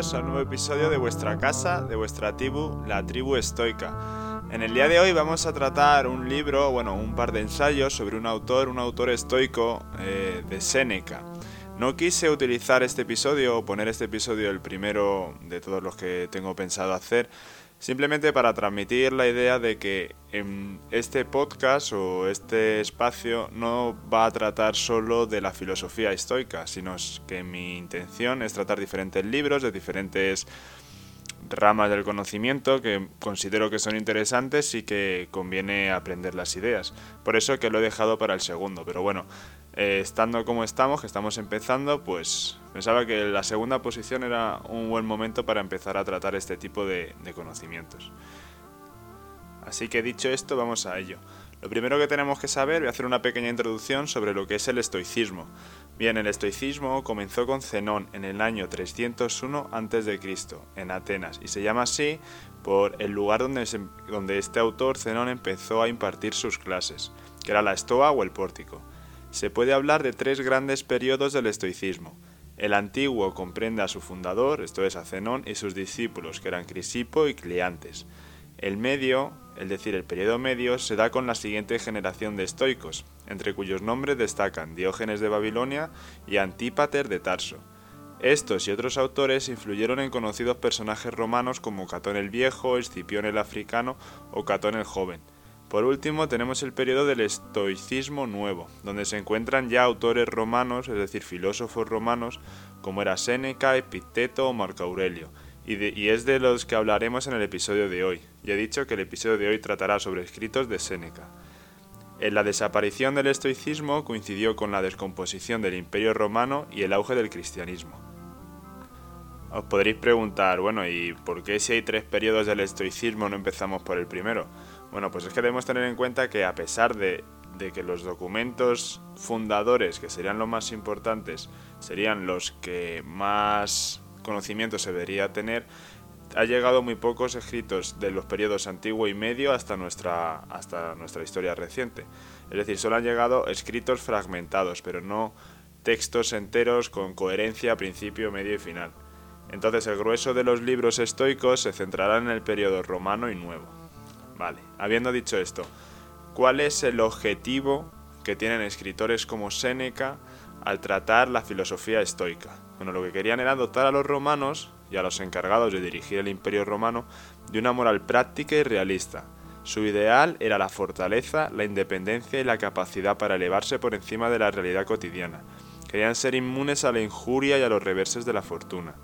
A un nuevo episodio de vuestra casa, de vuestra tribu, la tribu estoica. En el día de hoy vamos a tratar un libro, bueno, un par de ensayos sobre un autor, un autor estoico eh, de Séneca. No quise utilizar este episodio o poner este episodio el primero de todos los que tengo pensado hacer, Simplemente para transmitir la idea de que en este podcast o este espacio no va a tratar solo de la filosofía estoica, sino que mi intención es tratar diferentes libros de diferentes ramas del conocimiento que considero que son interesantes y que conviene aprender las ideas. Por eso que lo he dejado para el segundo, pero bueno, eh, estando como estamos, que estamos empezando, pues pensaba que la segunda posición era un buen momento para empezar a tratar este tipo de, conocimientos. Así que dicho esto, vamos a ello. Lo primero que tenemos que saber, voy a hacer una pequeña introducción sobre lo que es el estoicismo. Bien, el estoicismo comenzó con Zenón en el año 301 a.C. en Atenas y se llama así por el lugar donde, donde este autor Zenón empezó a impartir sus clases, que era la estoa o el pórtico se puede hablar de tres grandes periodos del estoicismo. El antiguo comprende a su fundador, esto es a Zenón, y sus discípulos, que eran Crisipo y Cleantes. El medio, es decir, el periodo medio, se da con la siguiente generación de estoicos, entre cuyos nombres destacan Diógenes de Babilonia y Antípater de Tarso. Estos y otros autores influyeron en conocidos personajes romanos como Catón el Viejo, Escipión el Africano o Catón el Joven. Por último, tenemos el periodo del estoicismo nuevo, donde se encuentran ya autores romanos, es decir, filósofos romanos, como era Séneca, Epicteto o Marco Aurelio, y, es de los que hablaremos en el episodio de hoy. Ya he dicho que el episodio de hoy tratará sobre escritos de Séneca. En la desaparición del estoicismo coincidió con la descomposición del imperio romano y el auge del cristianismo. Os podréis preguntar, bueno, ¿y por qué si hay tres periodos del estoicismo no empezamos por el primero? Bueno, pues es que debemos tener en cuenta que a pesar de, que los documentos fundadores, que serían los más importantes, serían los que más conocimiento se debería tener, ha llegado muy pocos escritos de los periodos antiguo y medio hasta nuestra, hasta nuestra historia reciente. Es decir, solo han llegado escritos fragmentados, pero no textos enteros con coherencia, principio, medio y final. Entonces el grueso de los libros estoicos se centrará en el periodo romano y nuevo. Habiendo dicho esto, ¿cuál es el objetivo que tienen escritores como Séneca al tratar la filosofía estoica? Bueno, lo que querían era dotar a los romanos y a los encargados de dirigir el imperio romano de una moral práctica y realista. Su ideal era la fortaleza, la independencia y la capacidad para elevarse por encima de la realidad cotidiana. Querían ser inmunes a la injuria y a los reverses de la fortuna.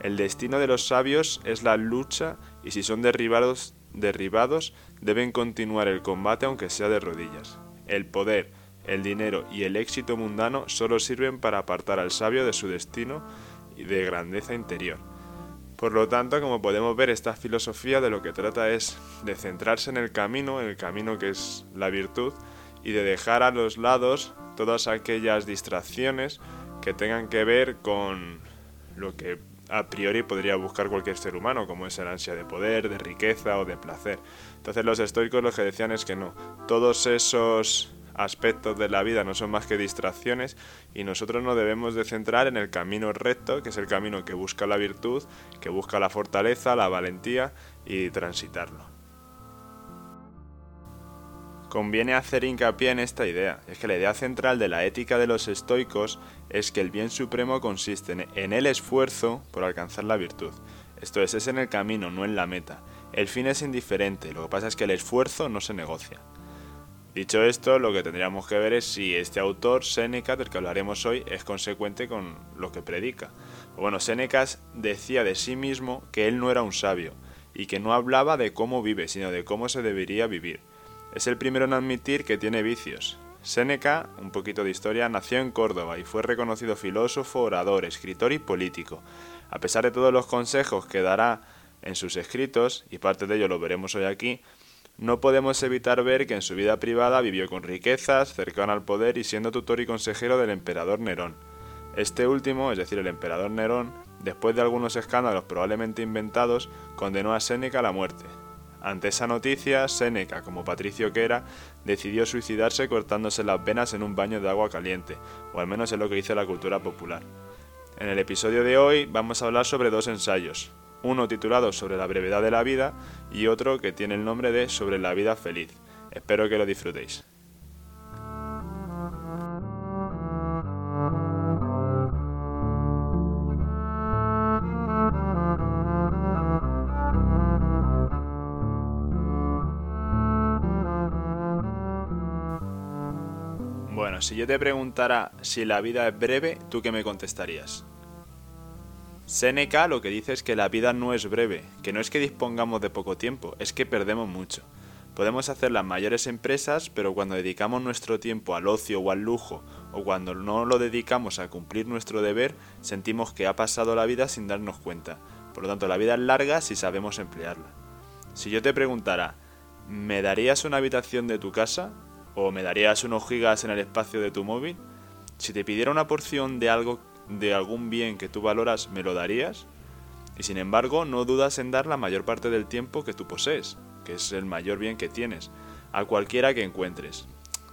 El destino de los sabios es la lucha y si son derribados derribados deben continuar el combate aunque sea de rodillas. El poder, el dinero y el éxito mundano solo sirven para apartar al sabio de su destino y de grandeza interior. Por lo tanto, como podemos ver, esta filosofía de lo que trata es de centrarse en el camino, en el camino que es la virtud, y de dejar a los lados todas aquellas distracciones que tengan que ver con lo que a priori podría buscar cualquier ser humano, como es el ansia de poder, de riqueza o de placer. Entonces los estoicos lo que decían es que no, todos esos aspectos de la vida no son más que distracciones y nosotros nos debemos de centrar en el camino recto, que es el camino que busca la virtud, que busca la fortaleza, la valentía y transitarlo. Conviene hacer hincapié en esta idea, es que la idea central de la ética de los estoicos es que el bien supremo consiste en el esfuerzo por alcanzar la virtud. Esto es, es en el camino, no en la meta. El fin es indiferente, lo que pasa es que el esfuerzo no se negocia. Dicho esto, lo que tendríamos que ver es si este autor, Séneca, del que hablaremos hoy, es consecuente con lo que predica. Bueno, Séneca decía de sí mismo que él no era un sabio, y que no hablaba de cómo vive, sino de cómo se debería vivir. Es el primero en admitir que tiene vicios. Séneca, un poquito de historia, nació en Córdoba y fue reconocido filósofo, orador, escritor y político. A pesar de todos los consejos que dará en sus escritos, y parte de ello lo veremos hoy aquí, no podemos evitar ver que en su vida privada vivió con riquezas, cercano al poder y siendo tutor y consejero del emperador Nerón. Este último, es decir, el emperador Nerón, después de algunos escándalos probablemente inventados, condenó a Séneca a la muerte, ante esa noticia, Séneca, como patricio que era, decidió suicidarse cortándose las venas en un baño de agua caliente, o al menos es lo que dice la cultura popular. En el episodio de hoy vamos a hablar sobre dos ensayos, uno titulado Sobre la brevedad de la vida y otro que tiene el nombre de Sobre la vida feliz. Espero que lo disfrutéis. Si yo te preguntara si la vida es breve, ¿tú qué me contestarías? Seneca lo que dice es que la vida no es breve, que no es que dispongamos de poco tiempo, es que perdemos mucho. Podemos hacer las mayores empresas, pero cuando dedicamos nuestro tiempo al ocio o al lujo, o cuando no lo dedicamos a cumplir nuestro deber, sentimos que ha pasado la vida sin darnos cuenta. Por lo tanto, la vida es larga si sabemos emplearla. Si yo te preguntara, ¿me darías una habitación de tu casa? ¿O me darías unos gigas en el espacio de tu móvil? Si te pidiera una porción de algo de algún bien que tú valoras, ¿me lo darías? Y sin embargo, no dudas en dar la mayor parte del tiempo que tú posees, que es el mayor bien que tienes, a cualquiera que encuentres.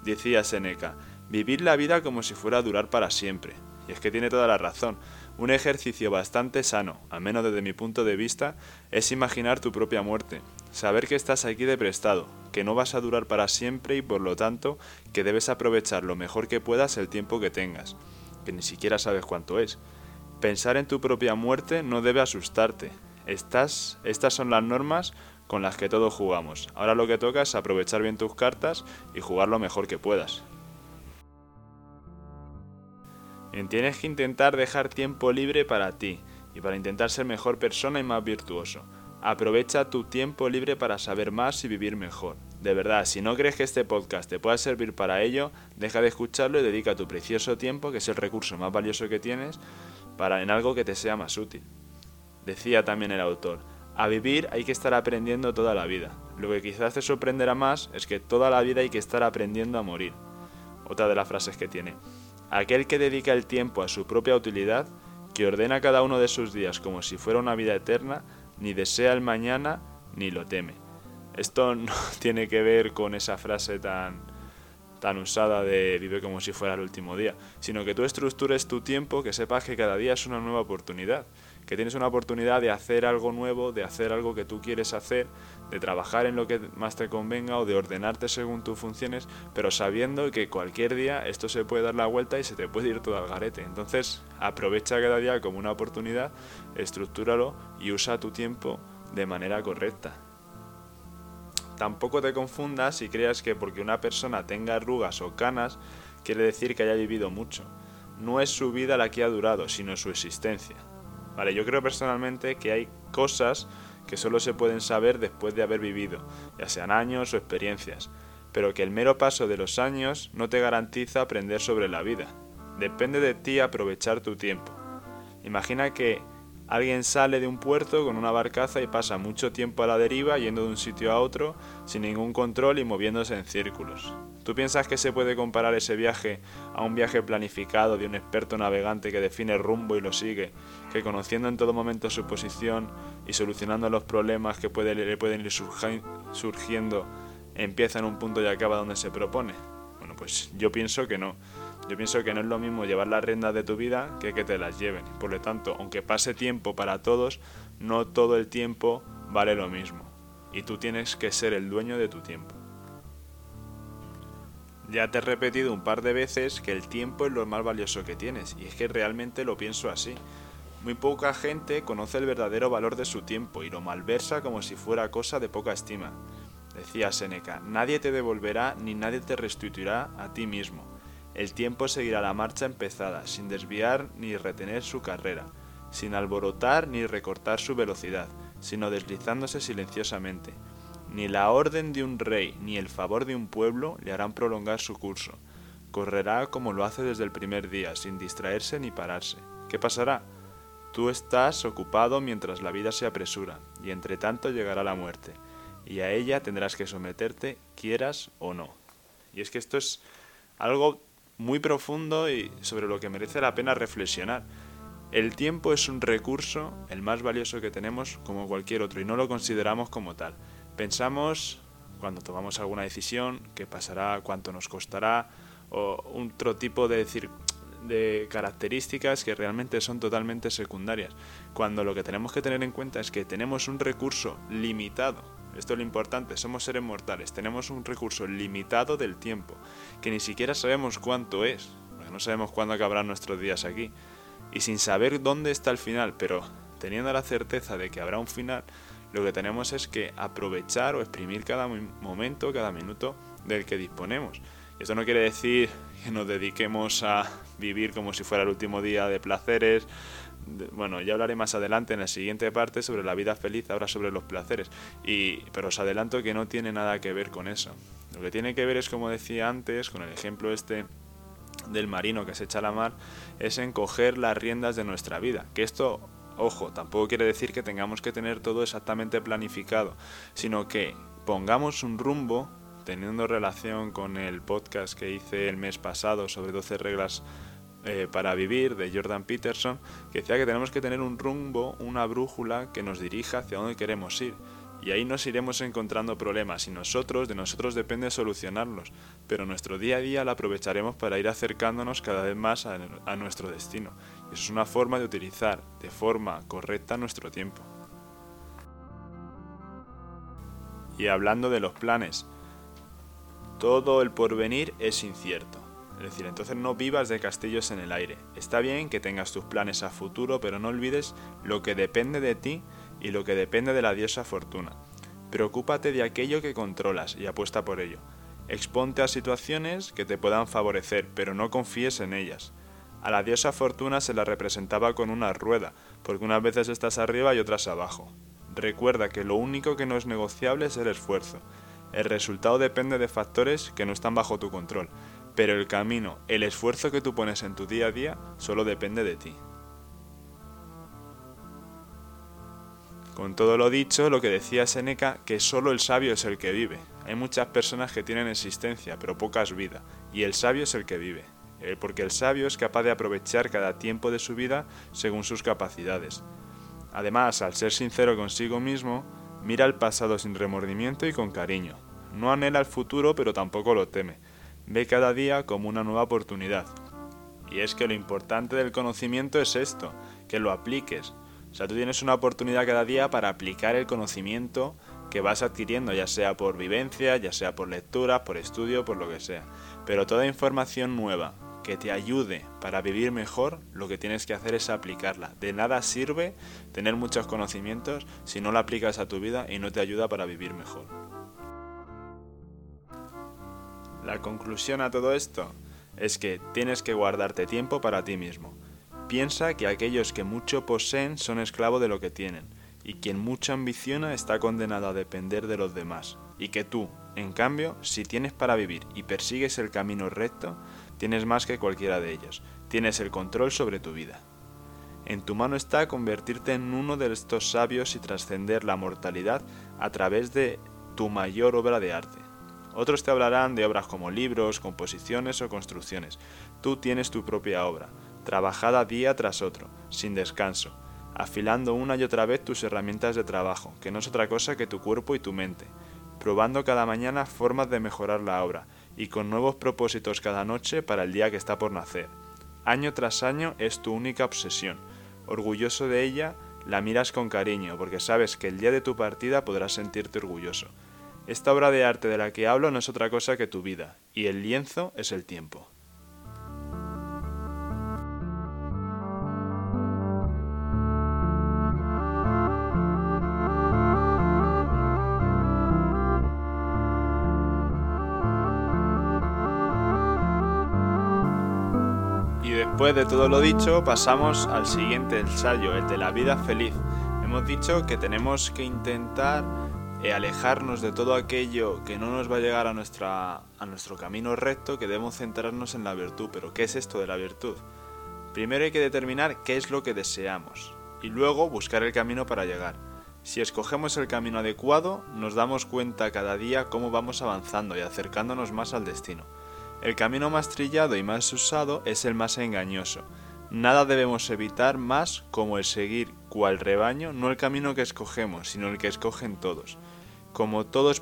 Decía Seneca, vivir la vida como si fuera a durar para siempre. Y es que tiene toda la razón. Un ejercicio bastante sano, al menos desde mi punto de vista, es imaginar tu propia muerte, saber que estás aquí de prestado, que no vas a durar para siempre y por lo tanto que debes aprovechar lo mejor que puedas el tiempo que tengas, que ni siquiera sabes cuánto es. Pensar en tu propia muerte no debe asustarte. Estas, estas son las normas con las que todos jugamos. Ahora lo que toca es aprovechar bien tus cartas y jugar lo mejor que puedas. tienes que intentar dejar tiempo libre para ti y para intentar ser mejor persona y más virtuoso. Aprovecha tu tiempo libre para saber más y vivir mejor. De verdad, si no crees que este podcast te pueda servir para ello, deja de escucharlo y dedica tu precioso tiempo, que es el recurso más valioso que tienes, para en algo que te sea más útil. Decía también el autor, a vivir hay que estar aprendiendo toda la vida. Lo que quizás te sorprenderá más es que toda la vida hay que estar aprendiendo a morir. Otra de las frases que tiene. Aquel que dedica el tiempo a su propia utilidad, que ordena cada uno de sus días como si fuera una vida eterna, ni desea el mañana ni lo teme. Esto no tiene que ver con esa frase tan, tan usada de vive como si fuera el último día, sino que tú estructures tu tiempo, que sepas que cada día es una nueva oportunidad, que tienes una oportunidad de hacer algo nuevo, de hacer algo que tú quieres hacer, de trabajar en lo que más te convenga o de ordenarte según tus funciones, pero sabiendo que cualquier día esto se puede dar la vuelta y se te puede ir todo al garete. Entonces, aprovecha cada día como una oportunidad, estructúralo y usa tu tiempo de manera correcta. Tampoco te confundas y creas que porque una persona tenga arrugas o canas quiere decir que haya vivido mucho. No es su vida la que ha durado, sino su existencia. Vale, yo creo personalmente que hay cosas que solo se pueden saber después de haber vivido, ya sean años o experiencias, pero que el mero paso de los años no te garantiza aprender sobre la vida. Depende de ti aprovechar tu tiempo. Imagina que alguien sale de un puerto con una barcaza y pasa mucho tiempo a la deriva yendo de un sitio a otro sin ningún control y moviéndose en círculos. ¿Tú piensas que se puede comparar ese viaje a un viaje planificado de un experto navegante que define rumbo y lo sigue, que conociendo en todo momento su posición y solucionando los problemas que le pueden ir surgiendo, empieza en un punto y acaba donde se propone? Bueno, pues yo pienso que no. Yo pienso que no es lo mismo llevar las riendas de tu vida que que te las lleven. Por lo tanto, aunque pase tiempo para todos, no todo el tiempo vale lo mismo. Y tú tienes que ser el dueño de tu tiempo. Ya te he repetido un par de veces que el tiempo es lo más valioso que tienes, y es que realmente lo pienso así. Muy poca gente conoce el verdadero valor de su tiempo y lo malversa como si fuera cosa de poca estima. Decía Seneca, nadie te devolverá ni nadie te restituirá a ti mismo. El tiempo seguirá la marcha empezada, sin desviar ni retener su carrera, sin alborotar ni recortar su velocidad, sino deslizándose silenciosamente ni la orden de un rey ni el favor de un pueblo le harán prolongar su curso. Correrá como lo hace desde el primer día, sin distraerse ni pararse. ¿Qué pasará? Tú estás ocupado mientras la vida se apresura, y entre tanto llegará la muerte, y a ella tendrás que someterte, quieras o no. Y es que esto es algo muy profundo y sobre lo que merece la pena reflexionar. El tiempo es un recurso, el más valioso que tenemos, como cualquier otro, y no lo consideramos como tal. Pensamos, cuando tomamos alguna decisión, qué pasará, cuánto nos costará, o otro tipo de de características que realmente son totalmente secundarias, cuando lo que tenemos que tener en cuenta es que tenemos un recurso limitado. Esto es lo importante, somos seres mortales, tenemos un recurso limitado del tiempo, que ni siquiera sabemos cuánto es, no sabemos cuándo acabarán nuestros días aquí. Y sin saber dónde está el final, pero teniendo la certeza de que habrá un final, lo que tenemos es que aprovechar o exprimir cada momento, cada minuto del que disponemos. Esto no quiere decir que nos dediquemos a vivir como si fuera el último día de placeres. Bueno, ya hablaré más adelante en la siguiente parte sobre la vida feliz, ahora sobre los placeres. Y, pero os adelanto que no tiene nada que ver con eso. Lo que tiene que ver es, como decía antes, con el ejemplo este del marino que se echa a la mar, es en coger las riendas de nuestra vida. Que esto, ojo, tampoco quiere decir que tengamos que tener todo exactamente planificado, sino que pongamos un rumbo teniendo relación con el podcast que hice el mes pasado sobre 12 reglas eh, para vivir de Jordan Peterson, que decía que tenemos que tener un rumbo, una brújula que nos dirija hacia donde queremos ir. Y ahí nos iremos encontrando problemas y nosotros, de nosotros depende solucionarlos, pero nuestro día a día lo aprovecharemos para ir acercándonos cada vez más a, a nuestro destino. Y eso es una forma de utilizar de forma correcta nuestro tiempo. Y hablando de los planes, todo el porvenir es incierto. Es decir, entonces no vivas de castillos en el aire. Está bien que tengas tus planes a futuro, pero no olvides lo que depende de ti y lo que depende de la diosa fortuna. Preocúpate de aquello que controlas y apuesta por ello. Exponte a situaciones que te puedan favorecer, pero no confíes en ellas. A la diosa fortuna se la representaba con una rueda, porque unas veces estás arriba y otras abajo. Recuerda que lo único que no es negociable es el esfuerzo, el resultado depende de factores que no están bajo tu control, pero el camino, el esfuerzo que tú pones en tu día a día, solo depende de ti. Con todo lo dicho, lo que decía Seneca, que solo el sabio es el que vive. Hay muchas personas que tienen existencia, pero pocas vida, y el sabio es el que vive, eh, porque el sabio es capaz de aprovechar cada tiempo de su vida según sus capacidades. Además, al ser sincero consigo mismo, Mira el pasado sin remordimiento y con cariño. No anhela el futuro, pero tampoco lo teme. Ve cada día como una nueva oportunidad. Y es que lo importante del conocimiento es esto, que lo apliques. O sea, tú tienes una oportunidad cada día para aplicar el conocimiento que vas adquiriendo, ya sea por vivencia, ya sea por lectura, por estudio, por lo que sea. Pero toda información nueva que te ayude para vivir mejor, lo que tienes que hacer es aplicarla. De nada sirve tener muchos conocimientos si no la aplicas a tu vida y no te ayuda para vivir mejor. La conclusión a todo esto es que tienes que guardarte tiempo para ti mismo. Piensa que aquellos que mucho poseen son esclavos de lo que tienen, y quien mucho ambiciona está condenado a depender de los demás, y que tú, en cambio, si tienes para vivir y persigues el camino recto, Tienes más que cualquiera de ellos. Tienes el control sobre tu vida. En tu mano está convertirte en uno de estos sabios y trascender la mortalidad a través de tu mayor obra de arte. Otros te hablarán de obras como libros, composiciones o construcciones. Tú tienes tu propia obra, trabajada día tras otro, sin descanso, afilando una y otra vez tus herramientas de trabajo, que no es otra cosa que tu cuerpo y tu mente, probando cada mañana formas de mejorar la obra, y con nuevos propósitos cada noche para el día que está por nacer. Año tras año es tu única obsesión. Orgulloso de ella, la miras con cariño porque sabes que el día de tu partida podrás sentirte orgulloso. Esta obra de arte de la que hablo no es otra cosa que tu vida, y el lienzo es el tiempo. Después de todo lo dicho, pasamos al siguiente ensayo, el de la vida feliz. Hemos dicho que tenemos que intentar eh, alejarnos de todo aquello que no nos va a llegar a, nuestra, a nuestro camino recto, que debemos centrarnos en la virtud. Pero ¿qué es esto de la virtud? Primero hay que determinar qué es lo que deseamos y luego buscar el camino para llegar. Si escogemos el camino adecuado, nos damos cuenta cada día cómo vamos avanzando y acercándonos más al destino. El camino más trillado y más usado es el más engañoso. Nada debemos evitar más como el seguir cual rebaño, no el camino que escogemos, sino el que escogen todos. Como todos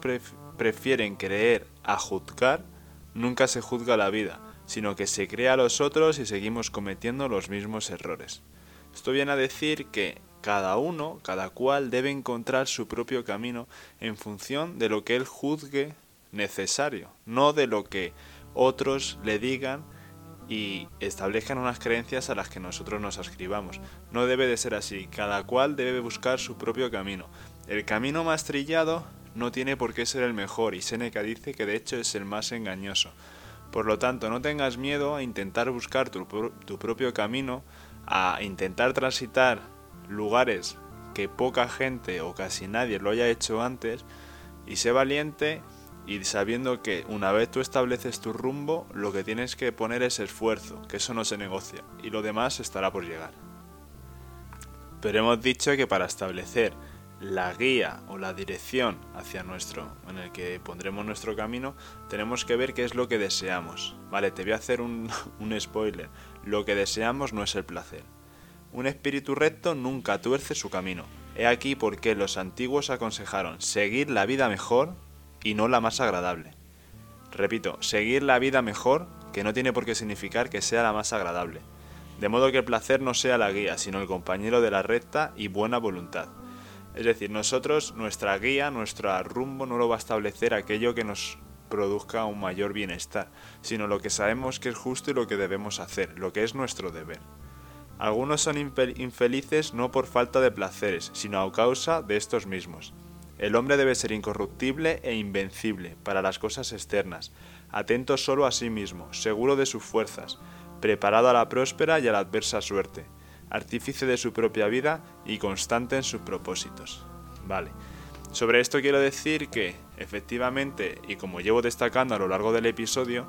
prefieren creer a juzgar, nunca se juzga la vida, sino que se crea a los otros y seguimos cometiendo los mismos errores. Esto viene a decir que cada uno, cada cual debe encontrar su propio camino en función de lo que él juzgue necesario, no de lo que otros le digan y establezcan unas creencias a las que nosotros nos ascribamos. No debe de ser así, cada cual debe buscar su propio camino. El camino más trillado no tiene por qué ser el mejor y Seneca dice que de hecho es el más engañoso. Por lo tanto, no tengas miedo a intentar buscar tu, tu propio camino, a intentar transitar lugares que poca gente o casi nadie lo haya hecho antes y sé valiente y sabiendo que una vez tú estableces tu rumbo, lo que tienes que poner es esfuerzo, que eso no se negocia y lo demás estará por llegar. Pero hemos dicho que para establecer la guía o la dirección hacia nuestro, en el que pondremos nuestro camino, tenemos que ver qué es lo que deseamos. Vale, te voy a hacer un, un spoiler. Lo que deseamos no es el placer. Un espíritu recto nunca tuerce su camino. He aquí por qué los antiguos aconsejaron seguir la vida mejor y no la más agradable. Repito, seguir la vida mejor, que no tiene por qué significar que sea la más agradable. De modo que el placer no sea la guía, sino el compañero de la recta y buena voluntad. Es decir, nosotros, nuestra guía, nuestro rumbo no lo va a establecer aquello que nos produzca un mayor bienestar, sino lo que sabemos que es justo y lo que debemos hacer, lo que es nuestro deber. Algunos son infelices no por falta de placeres, sino a causa de estos mismos. El hombre debe ser incorruptible e invencible para las cosas externas, atento solo a sí mismo, seguro de sus fuerzas, preparado a la próspera y a la adversa suerte, artífice de su propia vida y constante en sus propósitos. Vale. Sobre esto quiero decir que, efectivamente, y como llevo destacando a lo largo del episodio,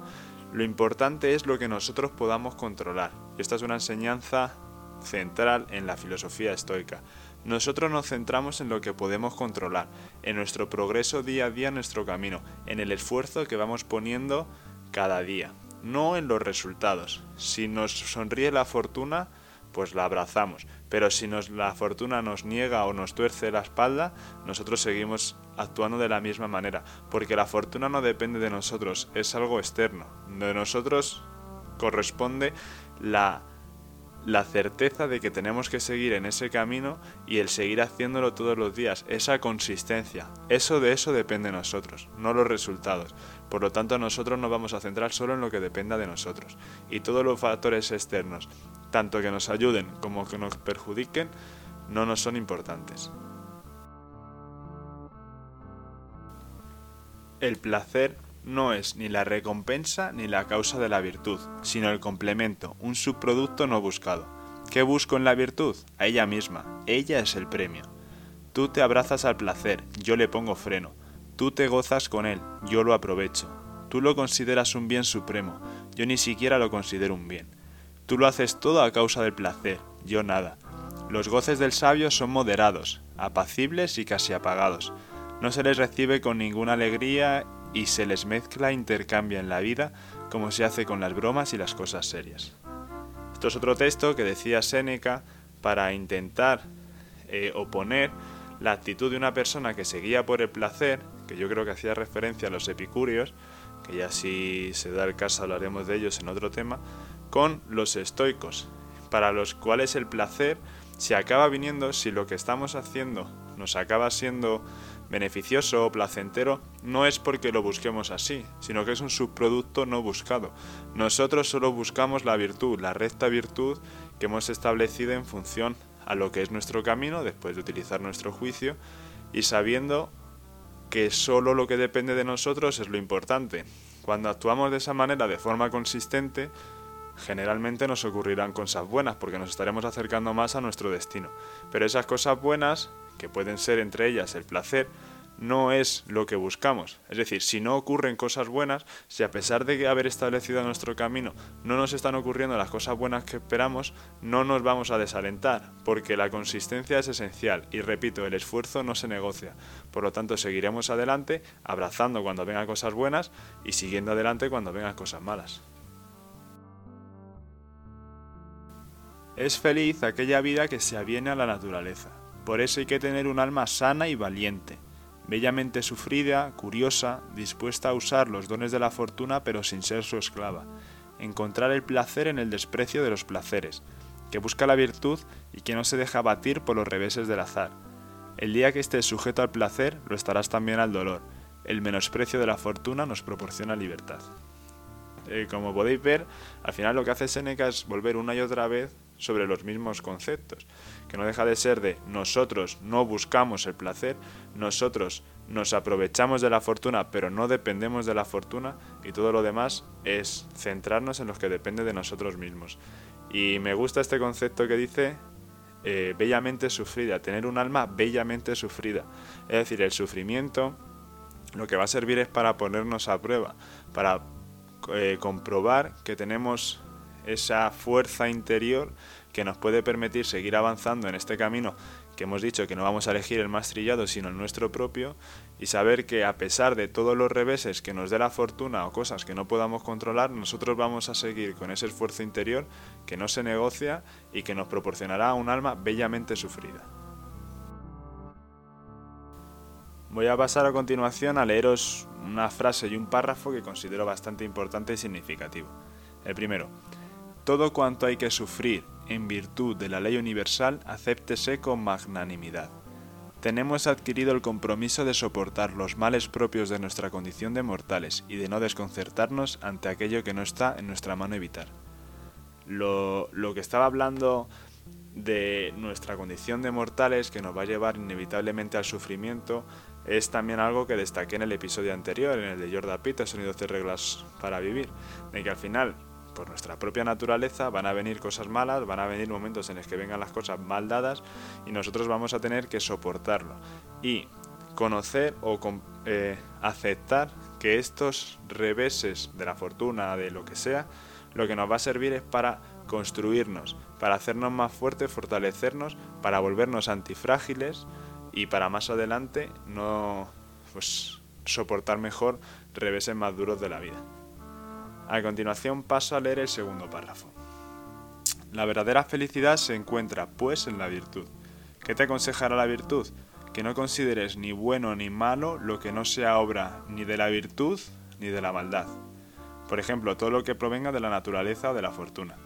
lo importante es lo que nosotros podamos controlar. Esta es una enseñanza central en la filosofía estoica. Nosotros nos centramos en lo que podemos controlar, en nuestro progreso día a día en nuestro camino, en el esfuerzo que vamos poniendo cada día, no en los resultados. Si nos sonríe la fortuna, pues la abrazamos. Pero si nos, la fortuna nos niega o nos tuerce la espalda, nosotros seguimos actuando de la misma manera. Porque la fortuna no depende de nosotros, es algo externo. De nosotros corresponde la, la certeza de que tenemos que seguir en ese camino y el seguir haciéndolo todos los días, esa consistencia. Eso de eso depende de nosotros, no los resultados. Por lo tanto, nosotros nos vamos a centrar solo en lo que dependa de nosotros. Y todos los factores externos tanto que nos ayuden como que nos perjudiquen, no nos son importantes. El placer no es ni la recompensa ni la causa de la virtud, sino el complemento, un subproducto no buscado. ¿Qué busco en la virtud? A ella misma, ella es el premio. Tú te abrazas al placer, yo le pongo freno. Tú te gozas con él, yo lo aprovecho. Tú lo consideras un bien supremo, yo ni siquiera lo considero un bien. Tú lo haces todo a causa del placer, yo nada. Los goces del sabio son moderados, apacibles y casi apagados. No se les recibe con ninguna alegría y se les mezcla intercambia en la vida como se hace con las bromas y las cosas serias. Esto es otro texto que decía Séneca para intentar eh, oponer la actitud de una persona que se guía por el placer, que yo creo que hacía referencia a los epicúreos, que ya si se da el caso hablaremos de ellos en otro tema, con los estoicos, para los cuales el placer se acaba viniendo si lo que estamos haciendo nos acaba siendo beneficioso o placentero, no es porque lo busquemos así, sino que es un subproducto no buscado. Nosotros solo buscamos la virtud, la recta virtud que hemos establecido en función a lo que es nuestro camino, después de utilizar nuestro juicio, y sabiendo que solo lo que depende de nosotros es lo importante. Cuando actuamos de esa manera de forma consistente, generalmente nos ocurrirán cosas buenas porque nos estaremos acercando más a nuestro destino. Pero esas cosas buenas, que pueden ser entre ellas el placer, no es lo que buscamos. Es decir, si no ocurren cosas buenas, si a pesar de haber establecido nuestro camino no nos están ocurriendo las cosas buenas que esperamos, no nos vamos a desalentar, porque la consistencia es esencial y repito, el esfuerzo no se negocia. Por lo tanto, seguiremos adelante, abrazando cuando vengan cosas buenas y siguiendo adelante cuando vengan cosas malas. Es feliz aquella vida que se aviene a la naturaleza. Por eso hay que tener un alma sana y valiente, bellamente sufrida, curiosa, dispuesta a usar los dones de la fortuna pero sin ser su esclava. encontrar el placer en el desprecio de los placeres, que busca la virtud y que no se deja batir por los reveses del azar. El día que estés sujeto al placer, lo estarás también al dolor. El menosprecio de la fortuna nos proporciona libertad. Eh, como podéis ver, al final lo que hace Seneca es volver una y otra vez sobre los mismos conceptos, que no deja de ser de nosotros no buscamos el placer, nosotros nos aprovechamos de la fortuna, pero no dependemos de la fortuna, y todo lo demás es centrarnos en lo que depende de nosotros mismos. Y me gusta este concepto que dice eh, bellamente sufrida, tener un alma bellamente sufrida. Es decir, el sufrimiento lo que va a servir es para ponernos a prueba, para eh, comprobar que tenemos esa fuerza interior que nos puede permitir seguir avanzando en este camino que hemos dicho que no vamos a elegir el más trillado sino el nuestro propio y saber que a pesar de todos los reveses que nos dé la fortuna o cosas que no podamos controlar, nosotros vamos a seguir con ese esfuerzo interior que no se negocia y que nos proporcionará un alma bellamente sufrida. Voy a pasar a continuación a leeros una frase y un párrafo que considero bastante importante y significativo. El primero, todo cuanto hay que sufrir en virtud de la ley universal, acéptese con magnanimidad. Tenemos adquirido el compromiso de soportar los males propios de nuestra condición de mortales y de no desconcertarnos ante aquello que no está en nuestra mano evitar. Lo, que estaba hablando de nuestra condición de mortales que nos va a llevar inevitablemente al sufrimiento es también algo que destaqué en el episodio anterior, en el de Jordan Peterson y 12 reglas para vivir, de que al final por nuestra propia naturaleza van a venir cosas malas, van a venir momentos en los que vengan las cosas mal dadas y nosotros vamos a tener que soportarlo. Y conocer o eh, aceptar que estos reveses de la fortuna, de lo que sea, lo que nos va a servir es para construirnos, para hacernos más fuertes, fortalecernos, para volvernos antifrágiles y para más adelante no pues, soportar mejor reveses más duros de la vida. A continuación paso a leer el segundo párrafo. La verdadera felicidad se encuentra, pues, en la virtud. ¿Qué te aconsejará la virtud? Que no consideres ni bueno ni malo lo que no sea obra ni de la virtud ni de la maldad. Por ejemplo, todo lo que provenga de la naturaleza o de la fortuna.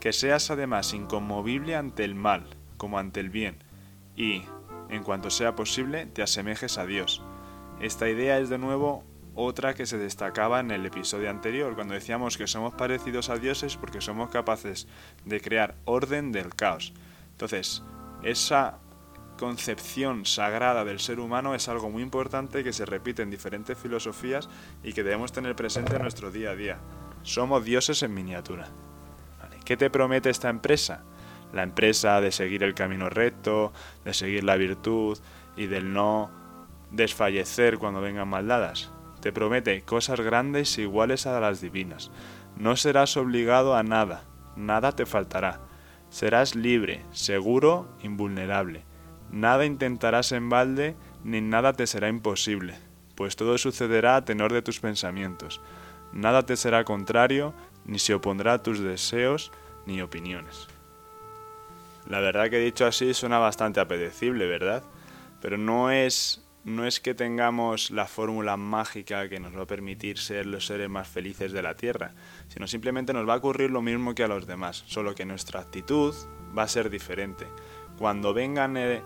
Que seas además inconmovible ante el mal, como ante el bien, y, en cuanto sea posible, te asemejes a Dios. Esta idea es de nuevo otra que se destacaba en el episodio anterior, cuando decíamos que somos parecidos a dioses porque somos capaces de crear orden del caos. Entonces, esa concepción sagrada del ser humano es algo muy importante que se repite en diferentes filosofías y que debemos tener presente en nuestro día a día. Somos dioses en miniatura. ¿Qué te promete esta empresa? La empresa de seguir el camino recto, de seguir la virtud y del no desfallecer cuando vengan maldadas te promete cosas grandes iguales a las divinas. No serás obligado a nada, nada te faltará. Serás libre, seguro, invulnerable. Nada intentarás en balde, ni nada te será imposible, pues todo sucederá a tenor de tus pensamientos. Nada te será contrario, ni se opondrá a tus deseos ni opiniones. La verdad que dicho así suena bastante apetecible, ¿verdad? Pero no es no es que tengamos la fórmula mágica que nos va a permitir ser los seres más felices de la Tierra, sino simplemente nos va a ocurrir lo mismo que a los demás, solo que nuestra actitud va a ser diferente. Cuando vengan eh,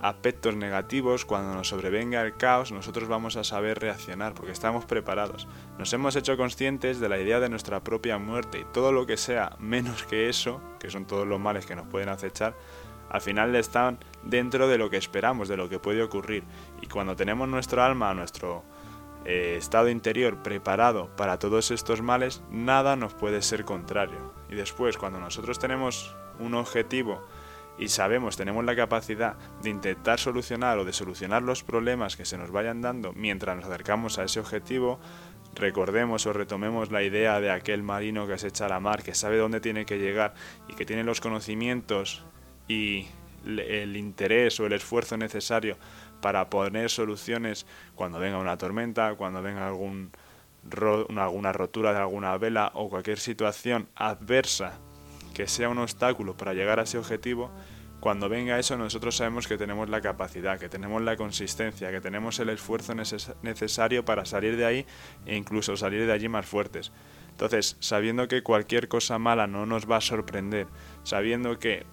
aspectos negativos, cuando nos sobrevenga el caos, nosotros vamos a saber reaccionar porque estamos preparados. Nos hemos hecho conscientes de la idea de nuestra propia muerte y todo lo que sea menos que eso, que son todos los males que nos pueden acechar, al final están dentro de lo que esperamos, de lo que puede ocurrir. Y cuando tenemos nuestro alma, nuestro eh, estado interior preparado para todos estos males, nada nos puede ser contrario. Y después, cuando nosotros tenemos un objetivo y sabemos, tenemos la capacidad de intentar solucionar o de solucionar los problemas que se nos vayan dando mientras nos acercamos a ese objetivo, recordemos o retomemos la idea de aquel marino que se echa a la mar, que sabe dónde tiene que llegar y que tiene los conocimientos y el interés o el esfuerzo necesario para poner soluciones cuando venga una tormenta, cuando venga alguna rotura de alguna vela o cualquier situación adversa que sea un obstáculo para llegar a ese objetivo, cuando venga eso nosotros sabemos que tenemos la capacidad, que tenemos la consistencia, que tenemos el esfuerzo necesario para salir de ahí e incluso salir de allí más fuertes. Entonces, sabiendo que cualquier cosa mala no nos va a sorprender, sabiendo que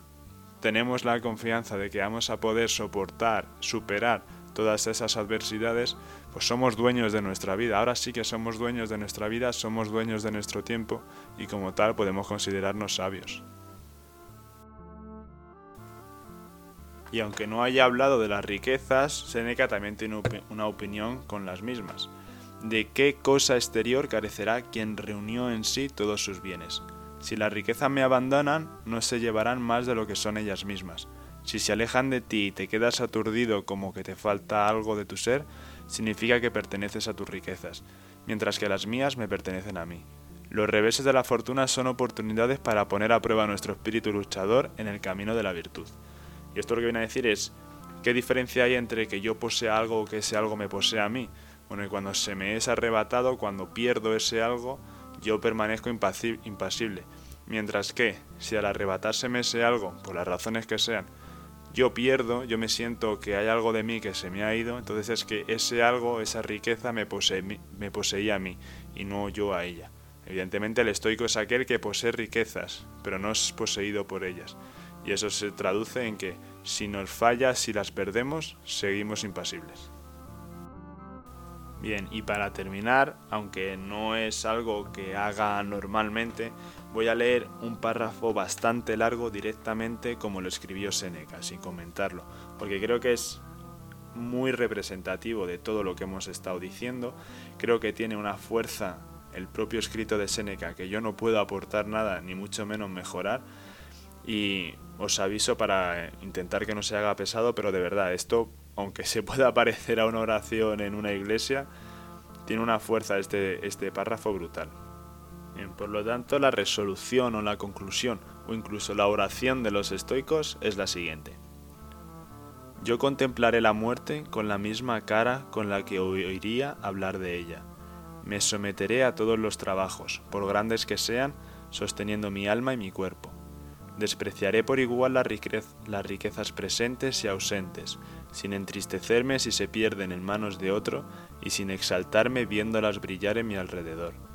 tenemos la confianza de que vamos a poder soportar, superar todas esas adversidades, pues somos dueños de nuestra vida. Ahora sí que somos dueños de nuestra vida, somos dueños de nuestro tiempo y como tal podemos considerarnos sabios. Y aunque no haya hablado de las riquezas, Seneca también tiene una opinión con las mismas. ¿De qué cosa exterior carecerá quien reunió en sí todos sus bienes? Si las riquezas me abandonan, no se llevarán más de lo que son ellas mismas. Si se alejan de ti y te quedas aturdido como que te falta algo de tu ser, significa que perteneces a tus riquezas, mientras que las mías me pertenecen a mí. Los reveses de la fortuna son oportunidades para poner a prueba nuestro espíritu luchador en el camino de la virtud. Y esto lo que viene a decir es, ¿qué diferencia hay entre que yo posea algo o que ese algo me posea a mí? Bueno, y cuando se me es arrebatado, cuando pierdo ese algo, yo permanezco impasible. Mientras que, si al arrebatárseme ese algo, por las razones que sean, yo pierdo, yo me siento que hay algo de mí que se me ha ido, entonces es que ese algo, esa riqueza me, me poseía a mí y no yo a ella. Evidentemente el estoico es aquel que posee riquezas, pero no es poseído por ellas. Y eso se traduce en que si nos falla, si las perdemos, seguimos impasibles. Bien, y para terminar, aunque no es algo que haga normalmente, voy a leer un párrafo bastante largo directamente como lo escribió Seneca, sin comentarlo, porque creo que es muy representativo de todo lo que hemos estado diciendo, creo que tiene una fuerza el propio escrito de Seneca que yo no puedo aportar nada, ni mucho menos mejorar, y os aviso para intentar que no se haga pesado, pero de verdad, esto aunque se pueda parecer a una oración en una iglesia, tiene una fuerza este, este párrafo brutal. Por lo tanto, la resolución o la conclusión o incluso la oración de los estoicos es la siguiente. Yo contemplaré la muerte con la misma cara con la que oiría hablar de ella. Me someteré a todos los trabajos, por grandes que sean, sosteniendo mi alma y mi cuerpo. Despreciaré por igual las riquezas presentes y ausentes, sin entristecerme si se pierden en manos de otro y sin exaltarme viéndolas brillar en mi alrededor.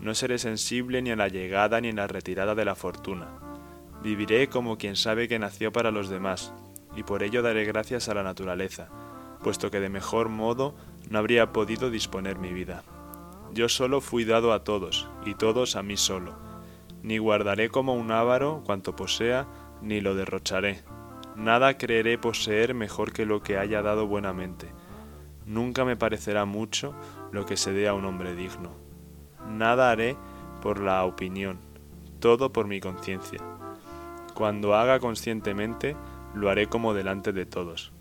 No seré sensible ni a la llegada ni a la retirada de la fortuna. Viviré como quien sabe que nació para los demás, y por ello daré gracias a la naturaleza, puesto que de mejor modo no habría podido disponer mi vida. Yo solo fui dado a todos, y todos a mí solo. Ni guardaré como un avaro cuanto posea, ni lo derrocharé Nada creeré poseer mejor que lo que haya dado buenamente. Nunca me parecerá mucho lo que se dé a un hombre digno. Nada haré por la opinión, todo por mi conciencia. Cuando haga conscientemente, lo haré como delante de todos.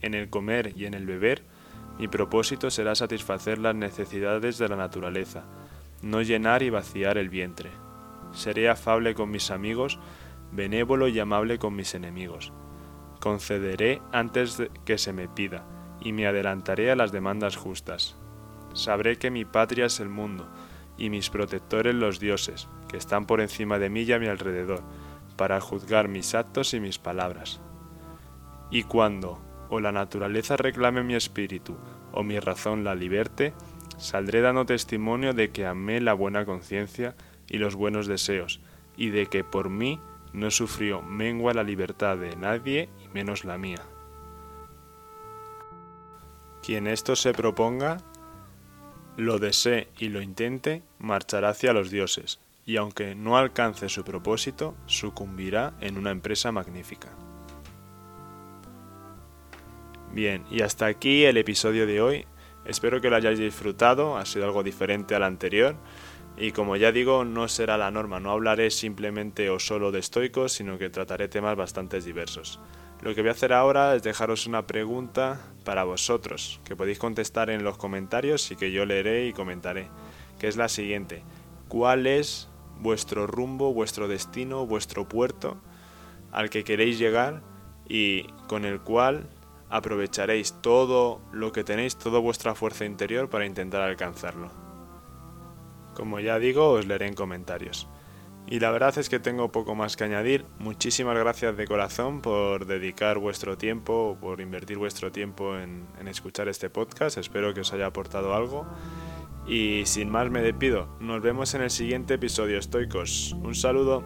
En el comer y en el beber, mi propósito será satisfacer las necesidades de la naturaleza, no llenar y vaciar el vientre. Seré afable con mis amigos benévolo y amable con mis enemigos. Concederé antes que se me pida, y me adelantaré a las demandas justas. Sabré que mi patria es el mundo, y mis protectores los dioses, que están por encima de mí y a mi alrededor, para juzgar mis actos y mis palabras. Y cuando o la naturaleza reclame mi espíritu, o mi razón la liberte, saldré dando testimonio de que amé la buena conciencia y los buenos deseos, y de que por mí no sufrió mengua la libertad de nadie y menos la mía. Quien esto se proponga, lo desee y lo intente, marchará hacia los dioses, y aunque no alcance su propósito, sucumbirá en una empresa magnífica. Bien, y hasta aquí el episodio de hoy. Espero que lo hayáis disfrutado, ha sido algo diferente al anterior. Y como ya digo, no será la norma, no hablaré simplemente o solo de estoicos, sino que trataré temas bastante diversos. Lo que voy a hacer ahora es dejaros una pregunta para vosotros, que podéis contestar en los comentarios y que yo leeré y comentaré, que es la siguiente. ¿Cuál es vuestro rumbo, vuestro destino, vuestro puerto al que queréis llegar y con el cual aprovecharéis todo lo que tenéis, toda vuestra fuerza interior para intentar alcanzarlo? Como ya digo, os leeré en comentarios. Y la verdad es que tengo poco más que añadir. Muchísimas gracias de corazón por dedicar vuestro tiempo, por invertir vuestro tiempo en, escuchar este podcast. Espero que os haya aportado algo. Y sin más me despido. Nos vemos en el siguiente episodio, estoicos. Un saludo.